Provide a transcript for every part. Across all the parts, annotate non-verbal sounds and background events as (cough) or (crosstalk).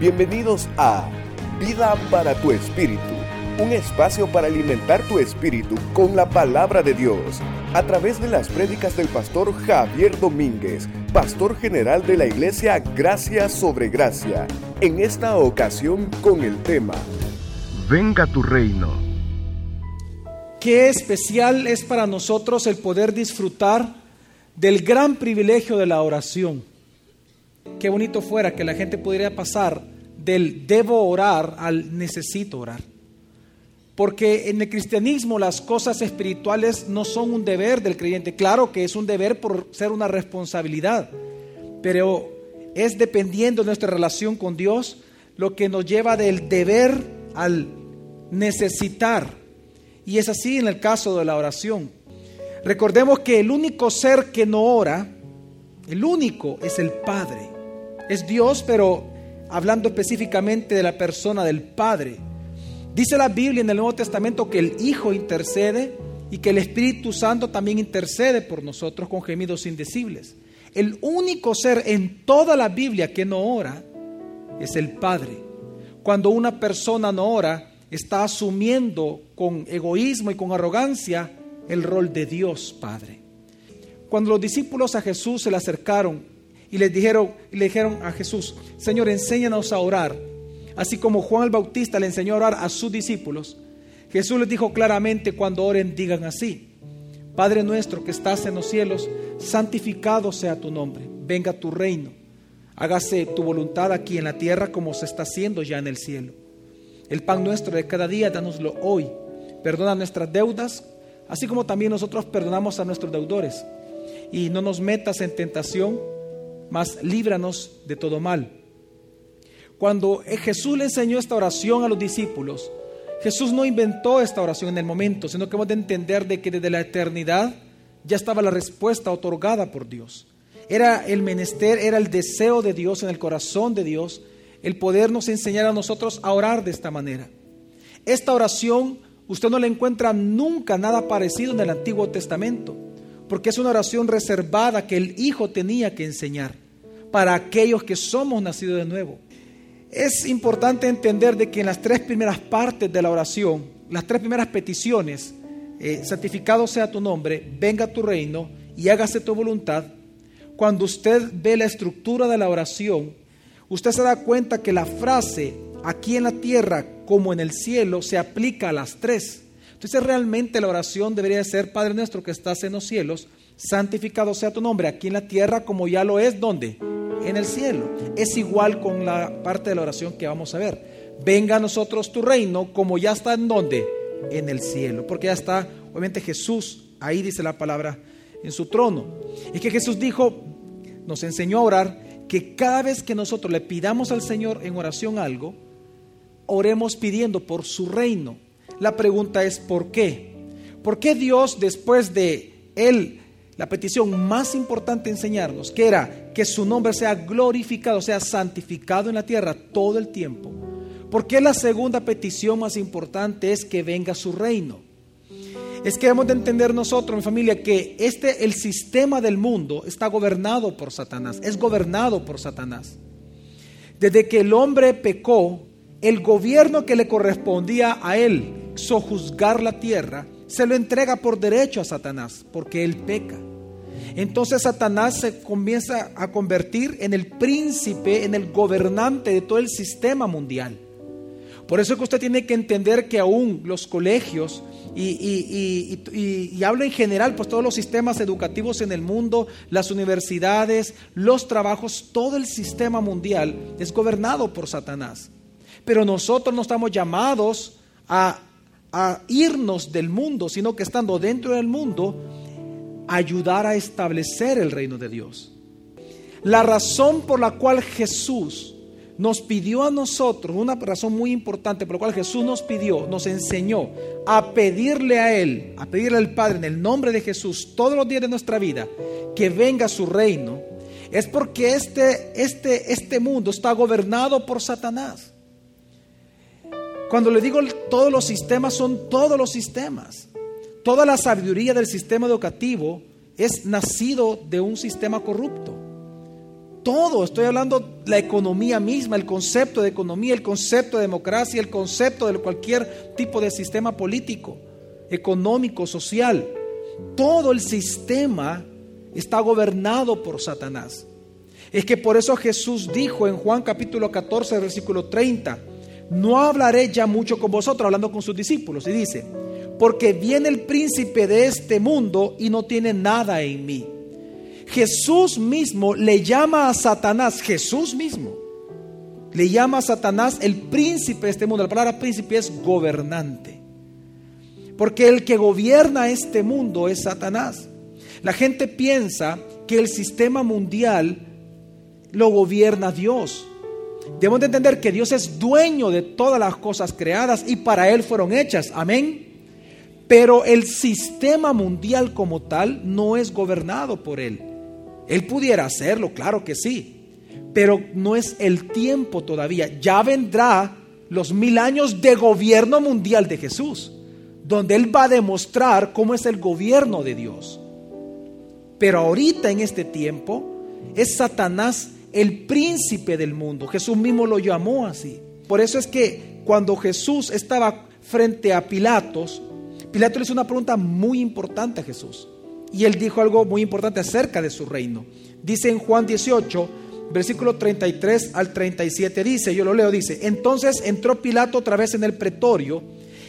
Bienvenidos a Vida para tu Espíritu, un espacio para alimentar tu espíritu con la palabra de Dios, a través de las prédicas del pastor Javier Domínguez, pastor general de la iglesia Gracia sobre Gracia, en esta ocasión con el tema Venga tu reino. Qué especial es para nosotros el poder disfrutar del gran privilegio de la oración. Qué bonito fuera que la gente pudiera pasar del debo orar al necesito orar. Porque en el cristianismo las cosas espirituales no son un deber del creyente. Claro que es un deber por ser una responsabilidad, pero es dependiendo de nuestra relación con Dios lo que nos lleva del deber al necesitar. Y es así en el caso de la oración. Recordemos que el único ser que no ora, el único es el Padre. Es Dios, pero hablando específicamente de la persona del Padre. Dice la Biblia en el Nuevo Testamento que el Hijo intercede y que el Espíritu Santo también intercede por nosotros con gemidos indecibles. El único ser en toda la Biblia que no ora es el Padre. Cuando una persona no ora, está asumiendo con egoísmo y con arrogancia el rol de Dios Padre. Cuando los discípulos a Jesús se le acercaron y les dijeron, le dijeron a Jesús, Señor, enséñanos a orar, así como Juan el Bautista le enseñó a orar a sus discípulos. Jesús les dijo claramente, cuando oren, digan así, Padre nuestro que estás en los cielos, santificado sea tu nombre, venga tu reino, hágase tu voluntad aquí en la tierra como se está haciendo ya en el cielo. El pan nuestro de cada día, danoslo hoy. Perdona nuestras deudas, así como también nosotros perdonamos a nuestros deudores. Y no nos metas en tentación, mas líbranos de todo mal. Cuando Jesús le enseñó esta oración a los discípulos, Jesús no inventó esta oración en el momento, sino que hemos de entender de que desde la eternidad ya estaba la respuesta otorgada por Dios. Era el menester, era el deseo de Dios en el corazón de Dios, el podernos enseñar a nosotros a orar de esta manera. Esta oración usted no la encuentra nunca nada parecido en el Antiguo Testamento porque es una oración reservada que el Hijo tenía que enseñar para aquellos que somos nacidos de nuevo. Es importante entender de que en las tres primeras partes de la oración, las tres primeras peticiones, eh, santificado sea tu nombre, venga tu reino y hágase tu voluntad, cuando usted ve la estructura de la oración, usted se da cuenta que la frase aquí en la tierra como en el cielo se aplica a las tres. Entonces realmente la oración debería ser, Padre nuestro que estás en los cielos, santificado sea tu nombre aquí en la tierra como ya lo es, ¿dónde? En el cielo. Es igual con la parte de la oración que vamos a ver. Venga a nosotros tu reino como ya está en dónde? En el cielo. Porque ya está, obviamente Jesús, ahí dice la palabra, en su trono. Y que Jesús dijo, nos enseñó a orar, que cada vez que nosotros le pidamos al Señor en oración algo, oremos pidiendo por su reino la pregunta es ¿por qué? ¿Por qué Dios después de él, la petición más importante enseñarnos, que era que su nombre sea glorificado, sea santificado en la tierra todo el tiempo? ¿Por qué la segunda petición más importante es que venga su reino? Es que hemos de entender nosotros, mi familia, que este, el sistema del mundo está gobernado por Satanás, es gobernado por Satanás. Desde que el hombre pecó, el gobierno que le correspondía a él, sojuzgar la tierra, se lo entrega por derecho a Satanás, porque él peca. Entonces Satanás se comienza a convertir en el príncipe, en el gobernante de todo el sistema mundial. Por eso es que usted tiene que entender que aún los colegios, y, hablo en general, pues todos los sistemas educativos en el mundo, las universidades, los trabajos, todo el sistema mundial es gobernado por Satanás. Pero nosotros no estamos llamados a irnos del mundo, sino que estando dentro del mundo, ayudar a establecer el reino de Dios. La razón por la cual Jesús nos pidió a nosotros, una razón muy importante por la cual Jesús nos pidió, nos enseñó a pedirle a Él, a pedirle al Padre en el nombre de Jesús todos los días de nuestra vida, que venga su reino, es porque este, este, este mundo está gobernado por Satanás. Cuando le digo todos los sistemas, son todos los sistemas. Toda la sabiduría del sistema educativo es nacido de un sistema corrupto. Todo, estoy hablando la economía misma, el concepto de economía, el concepto de democracia, el concepto de cualquier tipo de sistema político, económico, social. Todo el sistema está gobernado por Satanás. Es que por eso Jesús dijo en Juan capítulo 14, versículo 30, no hablaré ya mucho con vosotros, hablando con sus discípulos, y dice, porque viene el príncipe de este mundo y no tiene nada en mí. Jesús mismo le llama a Satanás, Jesús mismo, le llama a Satanás el príncipe de este mundo. La palabra príncipe es gobernante. Porque el que gobierna este mundo es Satanás. La gente piensa que el sistema mundial lo gobierna Dios. Debemos de entender que Dios es dueño de todas las cosas creadas y para Él fueron hechas. Amén. Pero el sistema mundial como tal no es gobernado por Él. Él pudiera hacerlo, claro que sí. Pero no es el tiempo todavía. Ya vendrá los mil años de gobierno mundial de Jesús, donde Él va a demostrar cómo es el gobierno de Dios. Pero ahorita en este tiempo es Satanás el príncipe del mundo. Jesús mismo lo llamó así. Por eso es que cuando Jesús estaba frente a Pilatos, Pilato le hizo una pregunta muy importante a Jesús. Y él dijo algo muy importante acerca de su reino. Dice en Juan 18, versículo 33 al 37, dice, yo lo leo, dice, entonces entró Pilato otra vez en el pretorio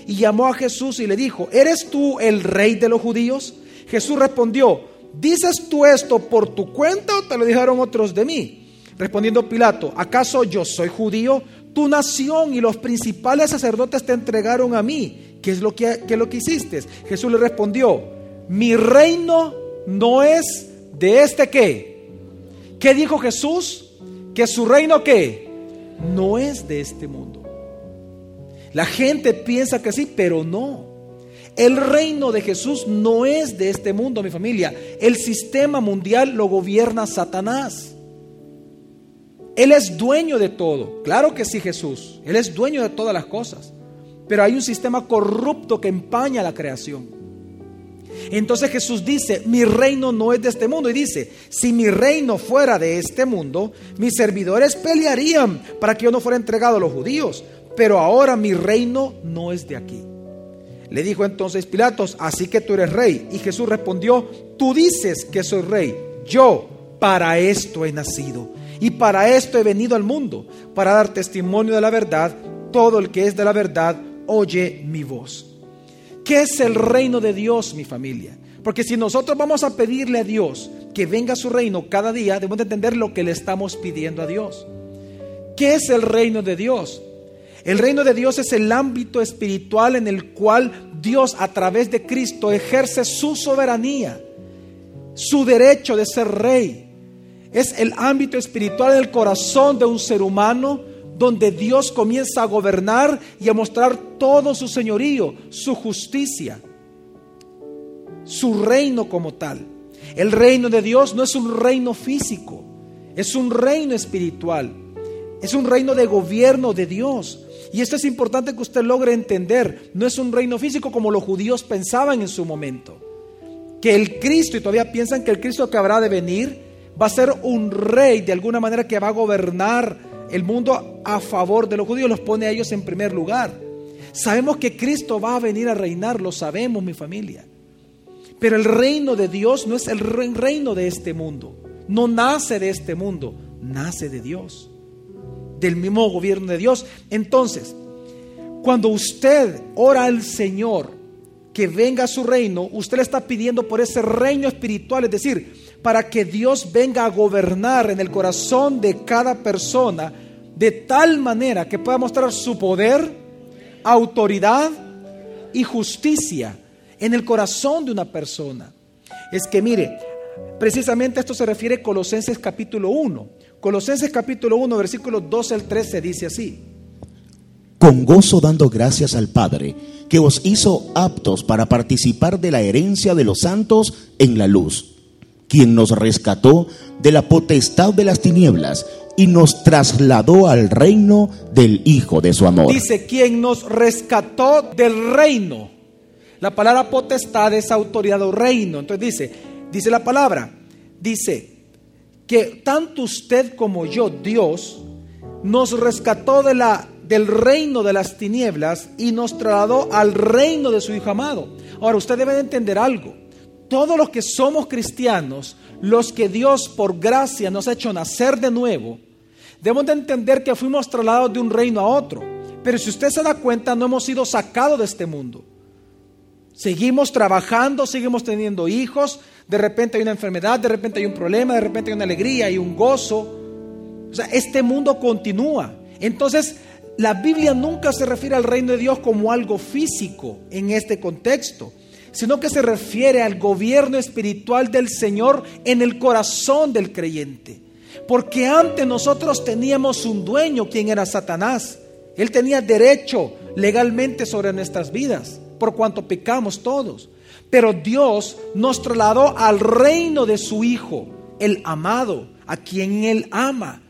y llamó a Jesús y le dijo, ¿eres tú el rey de los judíos? Jesús respondió, ¿dices tú esto por tu cuenta o te lo dijeron otros de mí? Respondiendo Pilato, ¿acaso yo soy judío? Tu nación y los principales sacerdotes te entregaron a mí. ¿Qué es lo que, qué es lo que hiciste? Jesús le respondió, mi reino no es de este qué. ¿Qué dijo Jesús? Que su reino qué? No es de este mundo. La gente piensa que sí, pero no. El reino de Jesús no es de este mundo, mi familia. El sistema mundial lo gobierna Satanás. Él es dueño de todo. Claro que sí, Jesús. Él es dueño de todas las cosas. Pero hay un sistema corrupto que empaña la creación. Entonces Jesús dice, mi reino no es de este mundo. Y dice, si mi reino fuera de este mundo, mis servidores pelearían para que yo no fuera entregado a los judíos. Pero ahora mi reino no es de aquí. Le dijo entonces Pilatos, así que tú eres rey. Y Jesús respondió, tú dices que soy rey. Yo para esto he nacido y para esto he venido al mundo, para dar testimonio de la verdad. Todo el que es de la verdad oye mi voz. ¿Qué es el reino de Dios, mi familia? Porque si nosotros vamos a pedirle a Dios que venga a su reino cada día, debemos entender lo que le estamos pidiendo a Dios. ¿Qué es el reino de Dios? El reino de Dios es el ámbito espiritual en el cual Dios a través de Cristo ejerce su soberanía, su derecho de ser rey, es el ámbito espiritual del corazón de un ser humano donde Dios comienza a gobernar y a mostrar todo su señorío, su justicia, su reino como tal. El reino de Dios no es un reino físico, es un reino espiritual, es un reino de gobierno de Dios. Y esto es importante que usted logre entender, no es un reino físico como los judíos pensaban en su momento, que el Cristo, y todavía piensan que el Cristo que habrá de venir, va a ser un rey de alguna manera que va a gobernar el mundo a favor de los judíos, los pone a ellos en primer lugar. Sabemos que Cristo va a venir a reinar, lo sabemos mi familia. Pero el reino de Dios no es el reino de este mundo, no nace de este mundo, nace de Dios, del mismo gobierno de Dios. Entonces, cuando usted ora al Señor que venga a su reino, usted le está pidiendo por ese reino espiritual, es decir, para que Dios venga a gobernar en el corazón de cada persona de tal manera que pueda mostrar su poder, autoridad y justicia en el corazón de una persona. Es que mire, precisamente esto se refiere a Colosenses capítulo 1. Colosenses capítulo 1, versículos 12 al 13 dice así. Con gozo dando gracias al Padre, que os hizo aptos para participar de la herencia de los santos en la luz quien nos rescató de la potestad de las tinieblas y nos trasladó al reino del Hijo de su amor. Dice, quien nos rescató del reino. La palabra potestad es autoridad o reino. Entonces dice, dice la palabra, dice, que tanto usted como yo, Dios, nos rescató de la, del reino de las tinieblas y nos trasladó al reino de su Hijo amado. Ahora, usted debe entender algo. Todos los que somos cristianos, los que Dios por gracia nos ha hecho nacer de nuevo, debemos de entender que fuimos trasladados de un reino a otro. Pero si usted se da cuenta, no hemos sido sacados de este mundo. Seguimos trabajando, seguimos teniendo hijos, de repente hay una enfermedad, de repente hay un problema, de repente hay una alegría, y un gozo. O sea, este mundo continúa. Entonces, la Biblia nunca se refiere al reino de Dios como algo físico en este contexto, sino que se refiere al gobierno espiritual del Señor en el corazón del creyente. Porque antes nosotros teníamos un dueño, quien era Satanás. Él tenía derecho legalmente sobre nuestras vidas, por cuanto pecamos todos. Pero Dios nos trasladó al reino de su Hijo, el amado, a quien Él ama.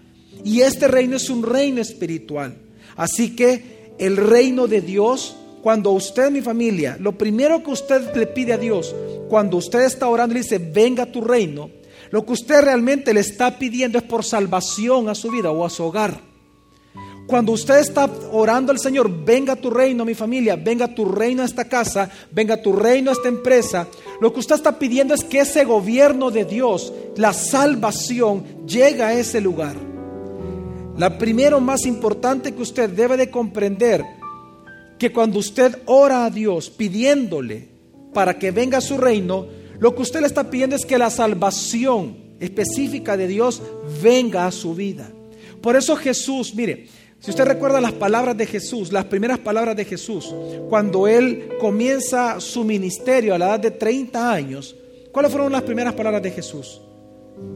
Y este reino es un reino espiritual. Así que el reino de Dios, cuando usted, mi familia, lo primero que usted le pide a Dios, cuando usted está orando y dice, venga tu reino, lo que usted realmente le está pidiendo es por salvación a su vida o a su hogar. Cuando usted está orando al Señor, venga tu reino, mi familia, venga tu reino a esta casa, venga tu reino a esta empresa, lo que usted está pidiendo es que ese gobierno de Dios, la salvación, llegue a ese lugar. La primero más importante que usted debe de comprender, que cuando usted ora a Dios pidiéndole para que venga su reino, lo que usted le está pidiendo es que la salvación específica de Dios venga a su vida. Por eso Jesús, mire, si usted recuerda las palabras de Jesús, las primeras palabras de Jesús, cuando él comienza su ministerio a la edad de 30 años, ¿cuáles fueron las primeras palabras de Jesús?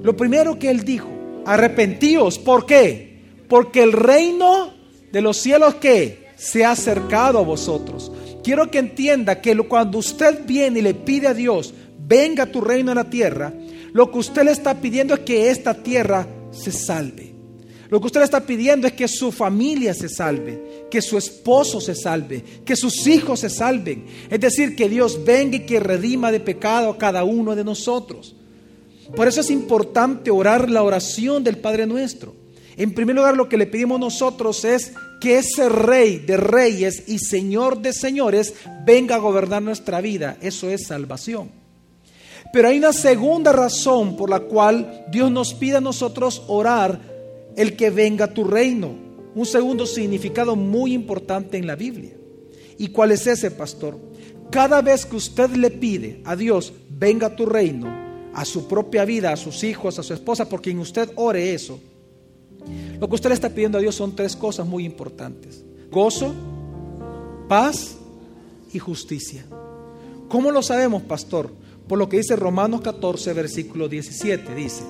Lo primero que él dijo, arrepentíos, ¿por qué? Porque el reino de los cielos que se ha acercado a vosotros. Quiero que entienda que cuando usted viene y le pide a Dios, venga tu reino en la tierra, lo que usted le está pidiendo es que esta tierra se salve. Lo que usted le está pidiendo es que su familia se salve, que su esposo se salve, que sus hijos se salven. Es decir, que Dios venga y que redima de pecado a cada uno de nosotros. Por eso es importante orar la oración del Padre nuestro. En primer lugar, lo que le pedimos nosotros es que ese rey de reyes y señor de señores venga a gobernar nuestra vida. Eso es salvación. Pero hay una segunda razón por la cual Dios nos pide a nosotros orar el que venga tu reino. Un segundo significado muy importante en la Biblia. ¿Y cuál es ese, pastor? Cada vez que usted le pide a Dios, venga tu reino, a su propia vida, a sus hijos, a su esposa, porque en usted ore eso, lo que usted le está pidiendo a Dios son tres cosas muy importantes. Gozo, paz y justicia. ¿Cómo lo sabemos, pastor? Por lo que dice Romanos 14, versículo 17. Dice,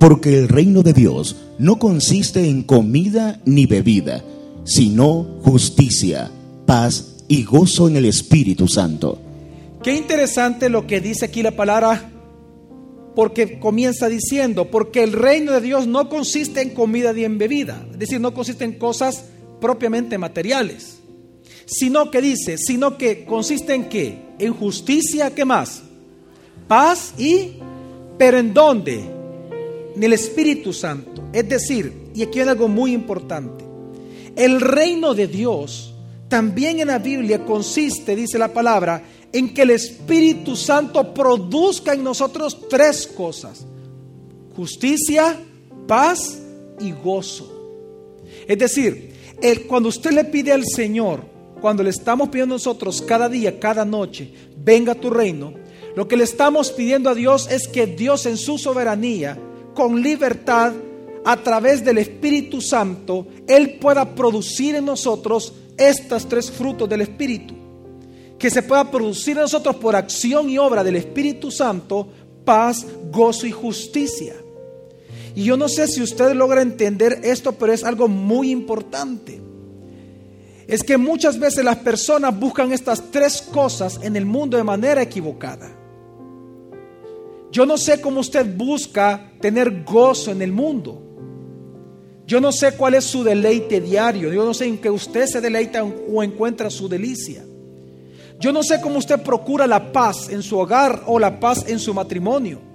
porque el reino de Dios no consiste en comida ni bebida, sino justicia, paz y gozo en el Espíritu Santo. Qué interesante lo que dice aquí la palabra, porque comienza diciendo, porque el reino de Dios no consiste en comida ni en bebida, es decir, no consiste en cosas propiamente materiales, sino que dice, sino que consiste en qué? En justicia, ¿qué más? Paz y, pero ¿en dónde? ni el Espíritu Santo. Es decir, y aquí hay algo muy importante, el reino de Dios también en la Biblia consiste, dice la palabra, en que el Espíritu Santo produzca en nosotros tres cosas. Justicia, paz y gozo. Es decir, cuando usted le pide al Señor, cuando le estamos pidiendo nosotros cada día, cada noche, venga tu reino, lo que le estamos pidiendo a Dios es que Dios en su soberanía con libertad a través del Espíritu Santo, Él pueda producir en nosotros estos tres frutos del Espíritu. Que se pueda producir en nosotros por acción y obra del Espíritu Santo paz, gozo y justicia. Y yo no sé si usted logra entender esto, pero es algo muy importante. Es que muchas veces las personas buscan estas tres cosas en el mundo de manera equivocada. Yo no sé cómo usted busca tener gozo en el mundo. Yo no sé cuál es su deleite diario. Yo no sé en qué usted se deleita o encuentra su delicia. Yo no sé cómo usted procura la paz en su hogar o la paz en su matrimonio.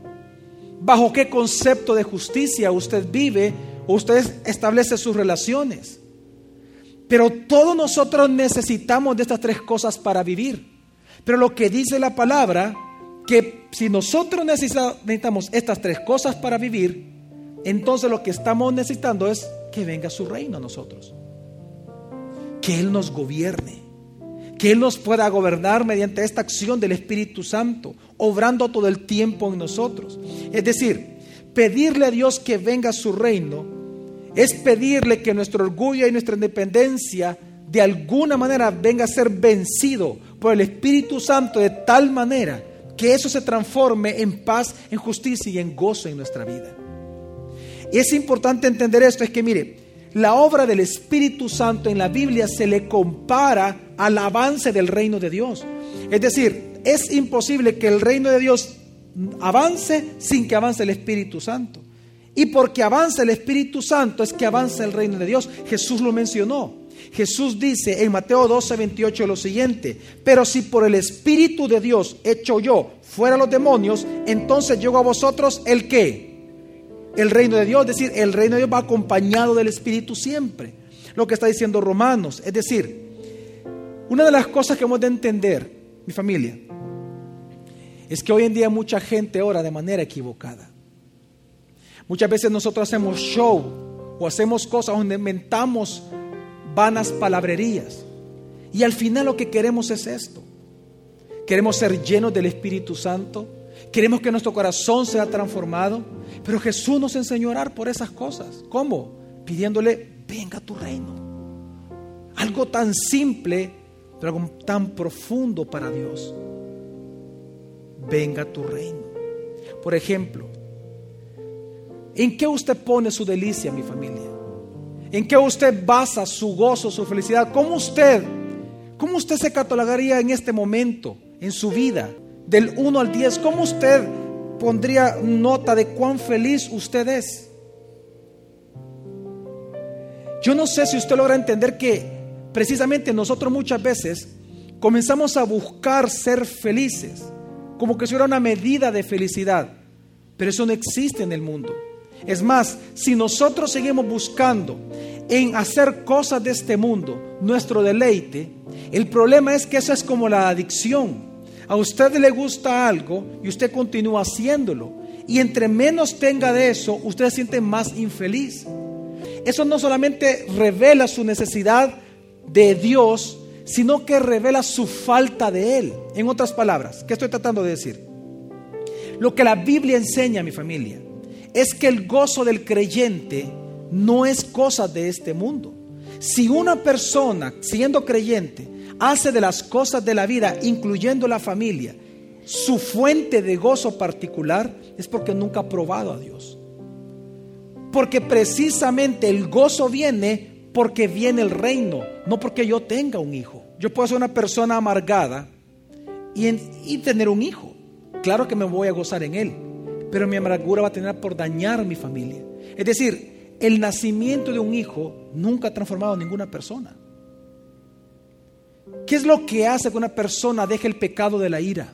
bajo qué concepto de justicia usted vive o usted establece sus relaciones. Pero todos nosotros necesitamos de estas tres cosas para vivir. Pero lo que dice la palabra, que si nosotros necesitamos estas tres cosas para vivir, entonces lo que estamos necesitando es que venga su reino a nosotros. Que Él nos gobierne. Que Él nos pueda gobernar mediante esta acción del Espíritu Santo, obrando todo el tiempo en nosotros. Es decir, pedirle a Dios que venga su reino es pedirle que nuestro orgullo y nuestra independencia de alguna manera venga a ser vencido por el Espíritu Santo de tal manera que eso se transforme en paz, en justicia y en gozo en nuestra vida. Y es importante entender esto, es que mire, la obra del Espíritu Santo en la Biblia se le compara al avance del reino de Dios. Es decir, es imposible que el reino de Dios avance sin que avance el Espíritu Santo. Y porque avanza el Espíritu Santo es que avanza el reino de Dios. Jesús lo mencionó. Jesús dice en Mateo 12, 28 lo siguiente, pero si por el Espíritu de Dios hecho yo fuera los demonios, entonces llego a vosotros el qué? El reino de Dios, es decir, el reino de Dios va acompañado del Espíritu siempre. Lo que está diciendo Romanos, es decir, una de las cosas que hemos de entender, mi familia, es que hoy en día mucha gente ora de manera equivocada. Muchas veces nosotros hacemos show o hacemos cosas donde inventamos vanas palabrerías. Y al final lo que queremos es esto. Queremos ser llenos del Espíritu Santo. Queremos que nuestro corazón sea transformado. Pero Jesús nos enseñó a orar por esas cosas. ¿Cómo? Pidiéndole, venga tu reino. Algo tan simple, pero algo tan profundo para Dios. Venga tu reino. Por ejemplo, ¿En qué usted pone su delicia, mi familia? ¿En qué usted basa su gozo, su felicidad? ¿Cómo usted, cómo usted se catalogaría en este momento, en su vida, del 1 al 10? ¿Cómo usted pondría nota de cuán feliz usted es? Yo no sé si usted logra entender que precisamente nosotros muchas veces comenzamos a buscar ser felices, como que eso era una medida de felicidad, pero eso no existe en el mundo. Es más, si nosotros seguimos buscando en hacer cosas de este mundo nuestro deleite, el problema es que eso es como la adicción. A usted le gusta algo y usted continúa haciéndolo. Y entre menos tenga de eso, usted se siente más infeliz. Eso no solamente revela su necesidad de Dios, sino que revela su falta de Él. En otras palabras, ¿qué estoy tratando de decir? Lo que la Biblia enseña a mi familia es que el gozo del creyente no es cosa de este mundo. Si una persona, siendo creyente, hace de las cosas de la vida, incluyendo la familia, su fuente de gozo particular, es porque nunca ha probado a Dios. Porque precisamente el gozo viene porque viene el reino, no porque yo tenga un hijo. Yo puedo ser una persona amargada y, y tener un hijo. Claro que me voy a gozar en él pero mi amargura va a tener por dañar a mi familia. Es decir, el nacimiento de un hijo nunca ha transformado a ninguna persona. ¿Qué es lo que hace que una persona deje el pecado de la ira?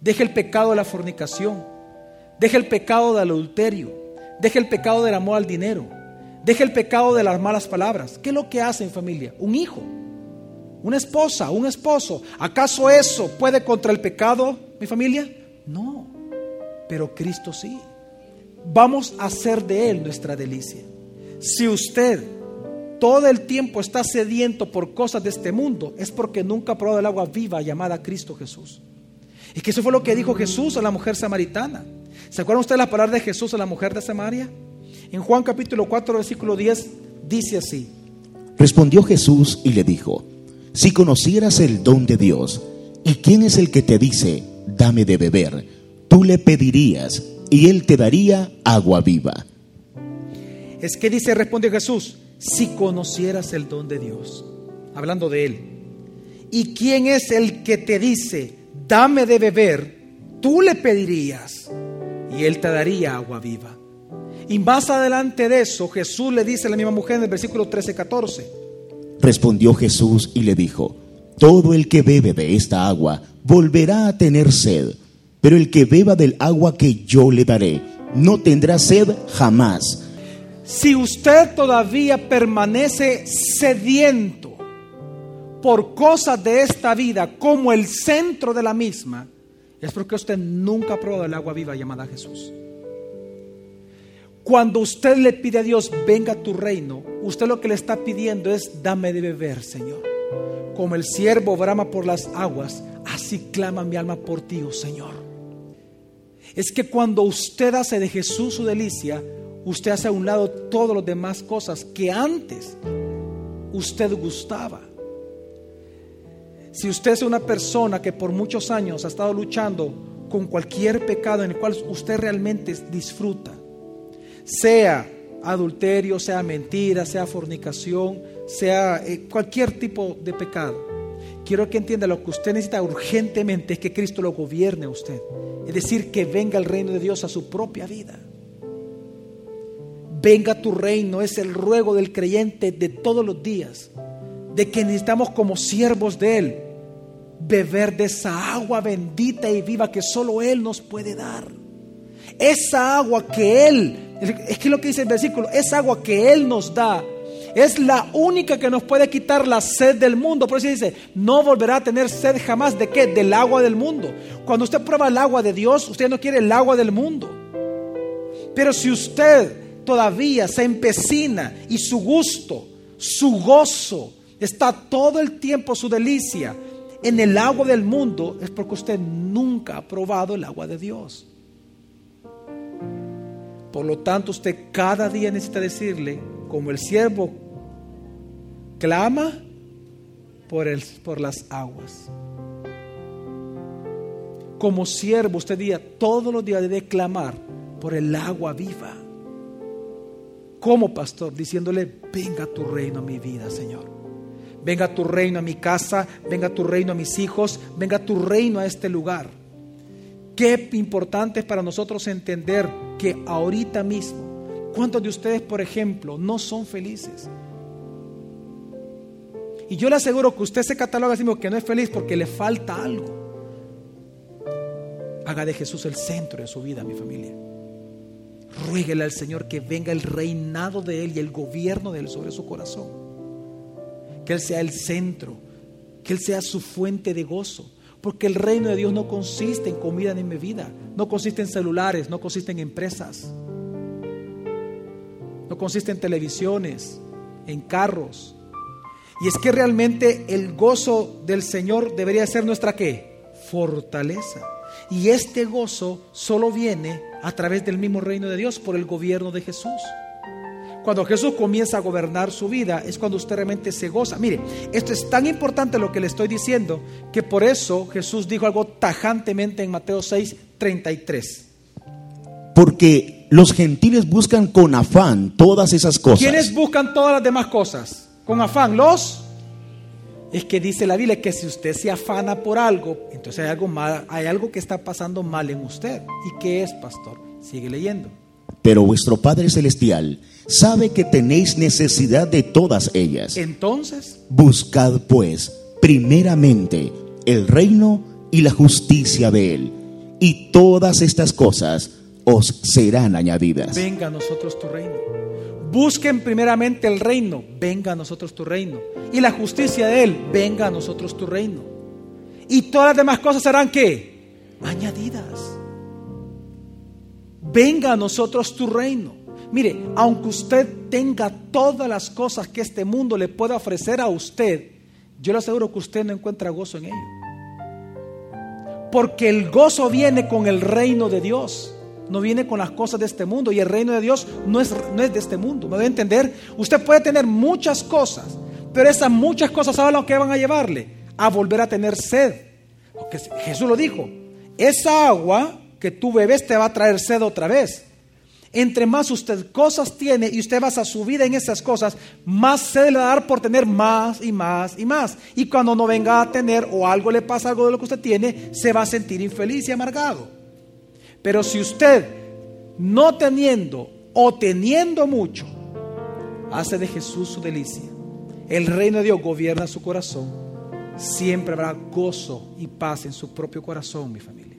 Deje el pecado de la fornicación, deje el pecado del adulterio, deje el pecado del amor al dinero, deje el pecado de las malas palabras. ¿Qué es lo que hace en familia? Un hijo, una esposa, un esposo. ¿Acaso eso puede contra el pecado, mi familia? No pero Cristo sí. Vamos a hacer de Él nuestra delicia. Si usted todo el tiempo está sediento por cosas de este mundo, es porque nunca ha probado el agua viva llamada Cristo Jesús. Y que eso fue lo que dijo Jesús a la mujer samaritana. ¿Se acuerdan ustedes la palabra de Jesús a la mujer de Samaria? En Juan capítulo 4, versículo 10, dice así. Respondió Jesús y le dijo, si conocieras el don de Dios, ¿y quién es el que te dice, dame de beber? tú le pedirías y él te daría agua viva. Es que dice, respondió Jesús, si conocieras el don de Dios, hablando de él. ¿Y quién es el que te dice, dame de beber? Tú le pedirías y él te daría agua viva. Y más adelante de eso, Jesús le dice a la misma mujer en el versículo 13-14. Respondió Jesús y le dijo, todo el que bebe de esta agua volverá a tener sed Pero el que beba del agua que yo le daré, no tendrá sed jamás. Si usted todavía permanece sediento por cosas de esta vida como el centro de la misma, es porque usted nunca ha probado el agua viva llamada Jesús. Cuando usted le pide a Dios, venga a tu reino, usted lo que le está pidiendo es, dame de beber, Señor. Como el siervo brama por las aguas, así clama mi alma por ti, oh Señor. Es que cuando usted hace de Jesús su delicia, usted hace a un lado todas las demás cosas que antes usted gustaba. Si usted es una persona que por muchos años ha estado luchando con cualquier pecado en el cual usted realmente disfruta, sea adulterio, sea mentira, sea fornicación, sea eh, cualquier tipo de pecado. Quiero que entienda lo que usted necesita urgentemente es que Cristo lo gobierne a usted. Es decir, que venga el reino de Dios a su propia vida. Venga tu reino, es el ruego del creyente de todos los días, de que necesitamos como siervos de Él beber de esa agua bendita y viva que solo Él nos puede dar. Esa agua que Él, es que lo que dice el versículo, esa agua que Él nos da es la única que nos puede quitar la sed del mundo. Por eso dice, no volverá a tener sed jamás de qué? Del agua del mundo. Cuando usted prueba el agua de Dios, usted no quiere el agua del mundo. Pero si usted todavía se empecina y su gusto, su gozo, está todo el tiempo su delicia en el agua del mundo, es porque usted nunca ha probado el agua de Dios. Por lo tanto, usted cada día necesita decirle, como el siervo clama por, el, por las aguas. Como siervo, usted día, todos los días debe clamar por el agua viva. Como pastor, diciéndole, venga tu reino a mi vida, Señor. Venga tu reino a mi casa, venga tu reino a mis hijos, venga tu reino a este lugar. Qué importante es para nosotros entender que ahorita mismo, ¿cuántos de ustedes, por ejemplo, no son felices? Y yo le aseguro que usted se cataloga así que no es feliz porque le falta algo. Haga de Jesús el centro de su vida, mi familia. Ruéguele al Señor que venga el reinado de Él y el gobierno de Él sobre su corazón. Que Él sea el centro, que Él sea su fuente de gozo, porque el reino de Dios no consiste en comida ni bebida, no consiste en celulares, no consiste en empresas, no consiste en televisiones, en carros. Y es que realmente el gozo del Señor debería ser nuestra qué? Fortaleza. Y este gozo solo viene a través del mismo reino de Dios por el gobierno de Jesús. Cuando Jesús comienza a gobernar su vida es cuando usted realmente se goza. Mire, esto es tan importante lo que le estoy diciendo que por eso Jesús dijo algo tajantemente en Mateo 6, 33. Porque los gentiles buscan con afán todas esas cosas. ¿Quiénes buscan todas las demás cosas? Con afán, los es que dice la Biblia que si usted se afana por algo, entonces hay algo mal, hay algo que está pasando mal en usted. ¿Y qué es, pastor? Sigue leyendo. Pero vuestro Padre celestial sabe que tenéis necesidad de todas ellas. Entonces, buscad pues primeramente el reino y la justicia de él, y todas estas cosas os serán añadidas. Venga a nosotros tu reino. Busquen primeramente el reino, venga a nosotros tu reino. Y la justicia de él, venga a nosotros tu reino. Y todas las demás cosas serán qué? Añadidas. Venga a nosotros tu reino. Mire, aunque usted tenga todas las cosas que este mundo le pueda ofrecer a usted, yo le aseguro que usted no encuentra gozo en ello. Porque el gozo viene con el reino de Dios, no viene con las cosas de este mundo. Y el reino de Dios no es, no es de este mundo. ¿Me debe entender? Usted puede tener muchas cosas, pero esas muchas cosas, ¿sabe lo que van a llevarle? A volver a tener sed. Porque Jesús lo dijo, esa agua que tú bebes te va a traer sed otra vez. Entre más usted cosas tiene y usted basa su vida en esas cosas, más sed le va a dar por tener más y más y más. Y cuando no venga a tener o algo le pasa algo de lo que usted tiene, se va a sentir infeliz y amargado. Pero si usted no teniendo o teniendo mucho, hace de Jesús su delicia, el reino de Dios gobierna su corazón, siempre habrá gozo y paz en su propio corazón, mi familia.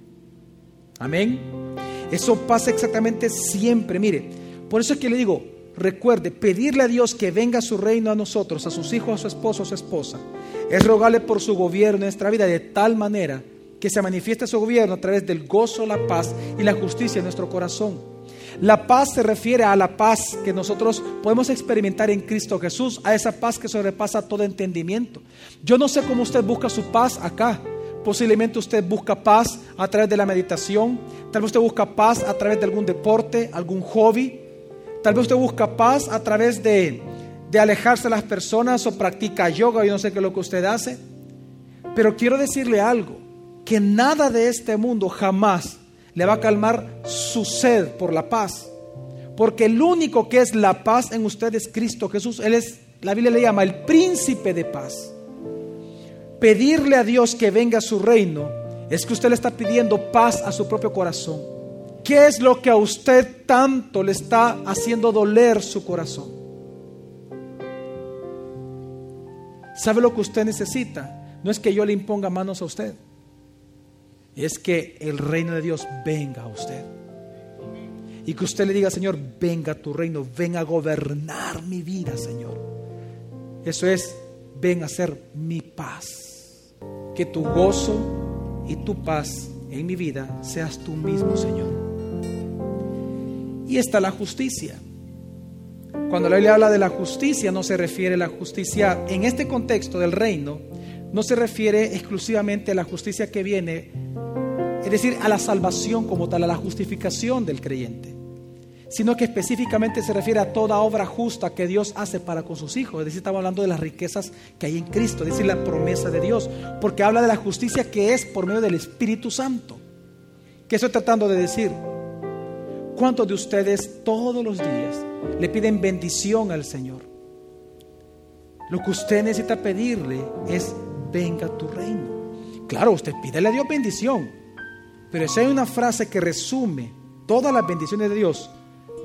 Amén. Eso pasa exactamente siempre. Mire, por eso es que le digo, recuerde, pedirle a Dios que venga a su reino a nosotros, a sus hijos, a su esposo, a su esposa, es rogarle por su gobierno en nuestra vida de tal manera que se manifieste su gobierno a través del gozo, la paz y la justicia en nuestro corazón. La paz se refiere a la paz que nosotros podemos experimentar en Cristo Jesús, a esa paz que sobrepasa todo entendimiento. Yo no sé cómo usted busca su paz acá. Posiblemente usted busca paz a través de la meditación, tal vez usted busca paz a través de algún deporte, algún hobby, tal vez usted busca paz a través de, de alejarse de las personas o practica yoga, yo no sé qué es lo que usted hace. Pero quiero decirle algo, que nada de este mundo jamás le va a calmar su sed por la paz. Porque el único que es la paz en usted es Cristo Jesús. Él es, la Biblia le llama el príncipe de paz. Pedirle a Dios que venga a su reino es que usted le está pidiendo paz a su propio corazón. ¿Qué es lo que a usted tanto le está haciendo doler su corazón? ¿Sabe lo que usted necesita? No es que yo le imponga manos a usted es que el reino de Dios venga a usted. Y que usted le diga, Señor, venga a tu reino, ven a gobernar mi vida, Señor. Eso es, ven a ser mi paz. Que tu gozo y tu paz en mi vida seas tú mismo, Señor. Y está la justicia. Cuando la Biblia habla de la justicia, no se refiere a la justicia en este contexto del reino, no se refiere exclusivamente a la justicia que viene es decir, a la salvación como tal, a la justificación del creyente, sino que específicamente se refiere a toda obra justa que Dios hace para con sus hijos. Es decir, estamos hablando de las riquezas que hay en Cristo, es decir, la promesa de Dios, porque habla de la justicia que es por medio del Espíritu Santo. ¿Qué estoy tratando de decir? ¿Cuántos de ustedes todos los días le piden bendición al Señor? Lo que usted necesita pedirle es, venga tu reino. Claro, usted pídele a Dios bendición, pero si hay una frase que resume todas las bendiciones de Dios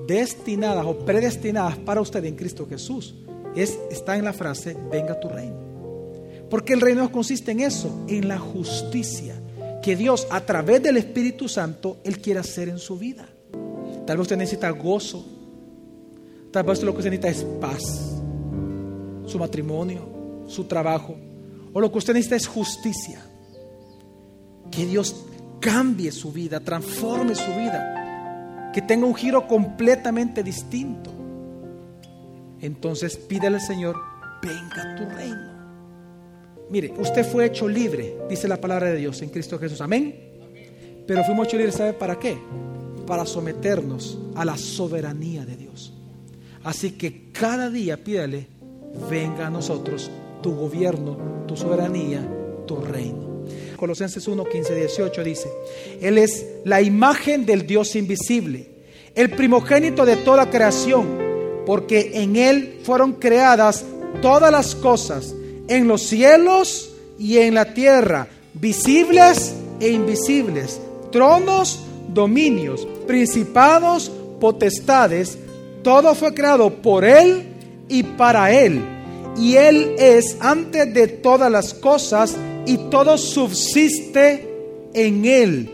destinadas o predestinadas para usted en Cristo Jesús, es, está en la frase, venga tu reino. Porque el reino consiste en eso, en la justicia que Dios a través del Espíritu Santo, Él quiere hacer en su vida. Tal vez usted necesita gozo, tal vez lo que usted necesita es paz, su matrimonio, su trabajo, o lo que usted necesita es justicia. Que Dios cambie su vida, transforme su vida, que tenga un giro completamente distinto. Entonces pídele al Señor, venga tu reino. Mire, usted fue hecho libre, dice la palabra de Dios en Cristo Jesús. Amén. Pero fuimos hechos libres, ¿sabe para qué? Para someternos a la soberanía de Dios. Así que cada día pídale, venga a nosotros tu gobierno, tu soberanía, tu reino. Colosenses 1, 15, 18 dice, Él es la imagen del Dios invisible, el primogénito de toda creación, porque en Él fueron creadas todas las cosas, en los cielos y en la tierra, visibles e invisibles, tronos, dominios, principados, potestades, todo fue creado por Él y para Él. Y Él es antes de todas las cosas y todo subsiste en Él.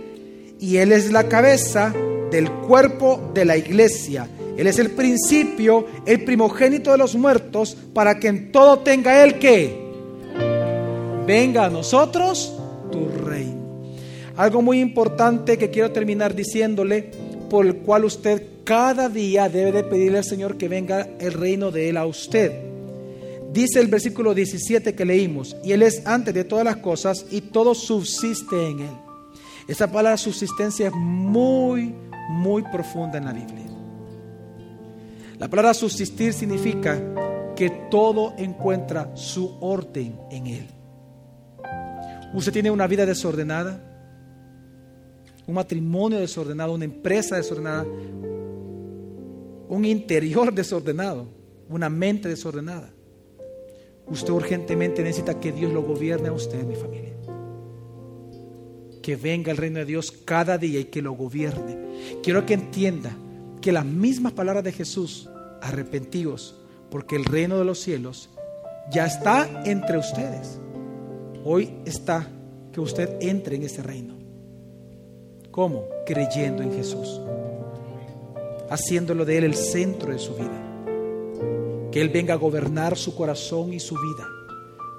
Y Él es la cabeza del cuerpo de la iglesia. Él es el principio, el primogénito de los muertos, para que en todo tenga Él que venga a nosotros tu reino. Algo muy importante que quiero terminar diciéndole, por el cual usted cada día debe de pedirle al Señor que venga el reino de Él a usted. Dice el versículo 17 que leímos, y Él es antes de todas las cosas y todo subsiste en Él. Esa palabra subsistencia es muy, muy profunda en la Biblia. La palabra subsistir significa que todo encuentra su orden en Él. Usted tiene una vida desordenada, un matrimonio desordenado, una empresa desordenada, un interior (laughs) desordenado, una mente desordenada. Usted urgentemente necesita que Dios lo gobierne a usted, mi familia. Que venga el reino de Dios cada día y que lo gobierne. Quiero que entienda que las mismas palabras de Jesús, arrepentidos, porque el reino de los cielos ya está entre ustedes. Hoy está que usted entre en ese reino. ¿Cómo? Creyendo en Jesús. Haciéndolo de Él el centro de su vida. Que Él venga a gobernar su corazón y su vida.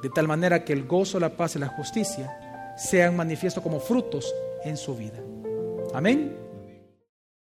De tal manera que el gozo, la paz y la justicia sean manifiestos como frutos en su vida. Amén.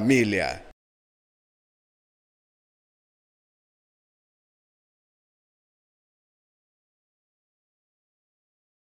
familia.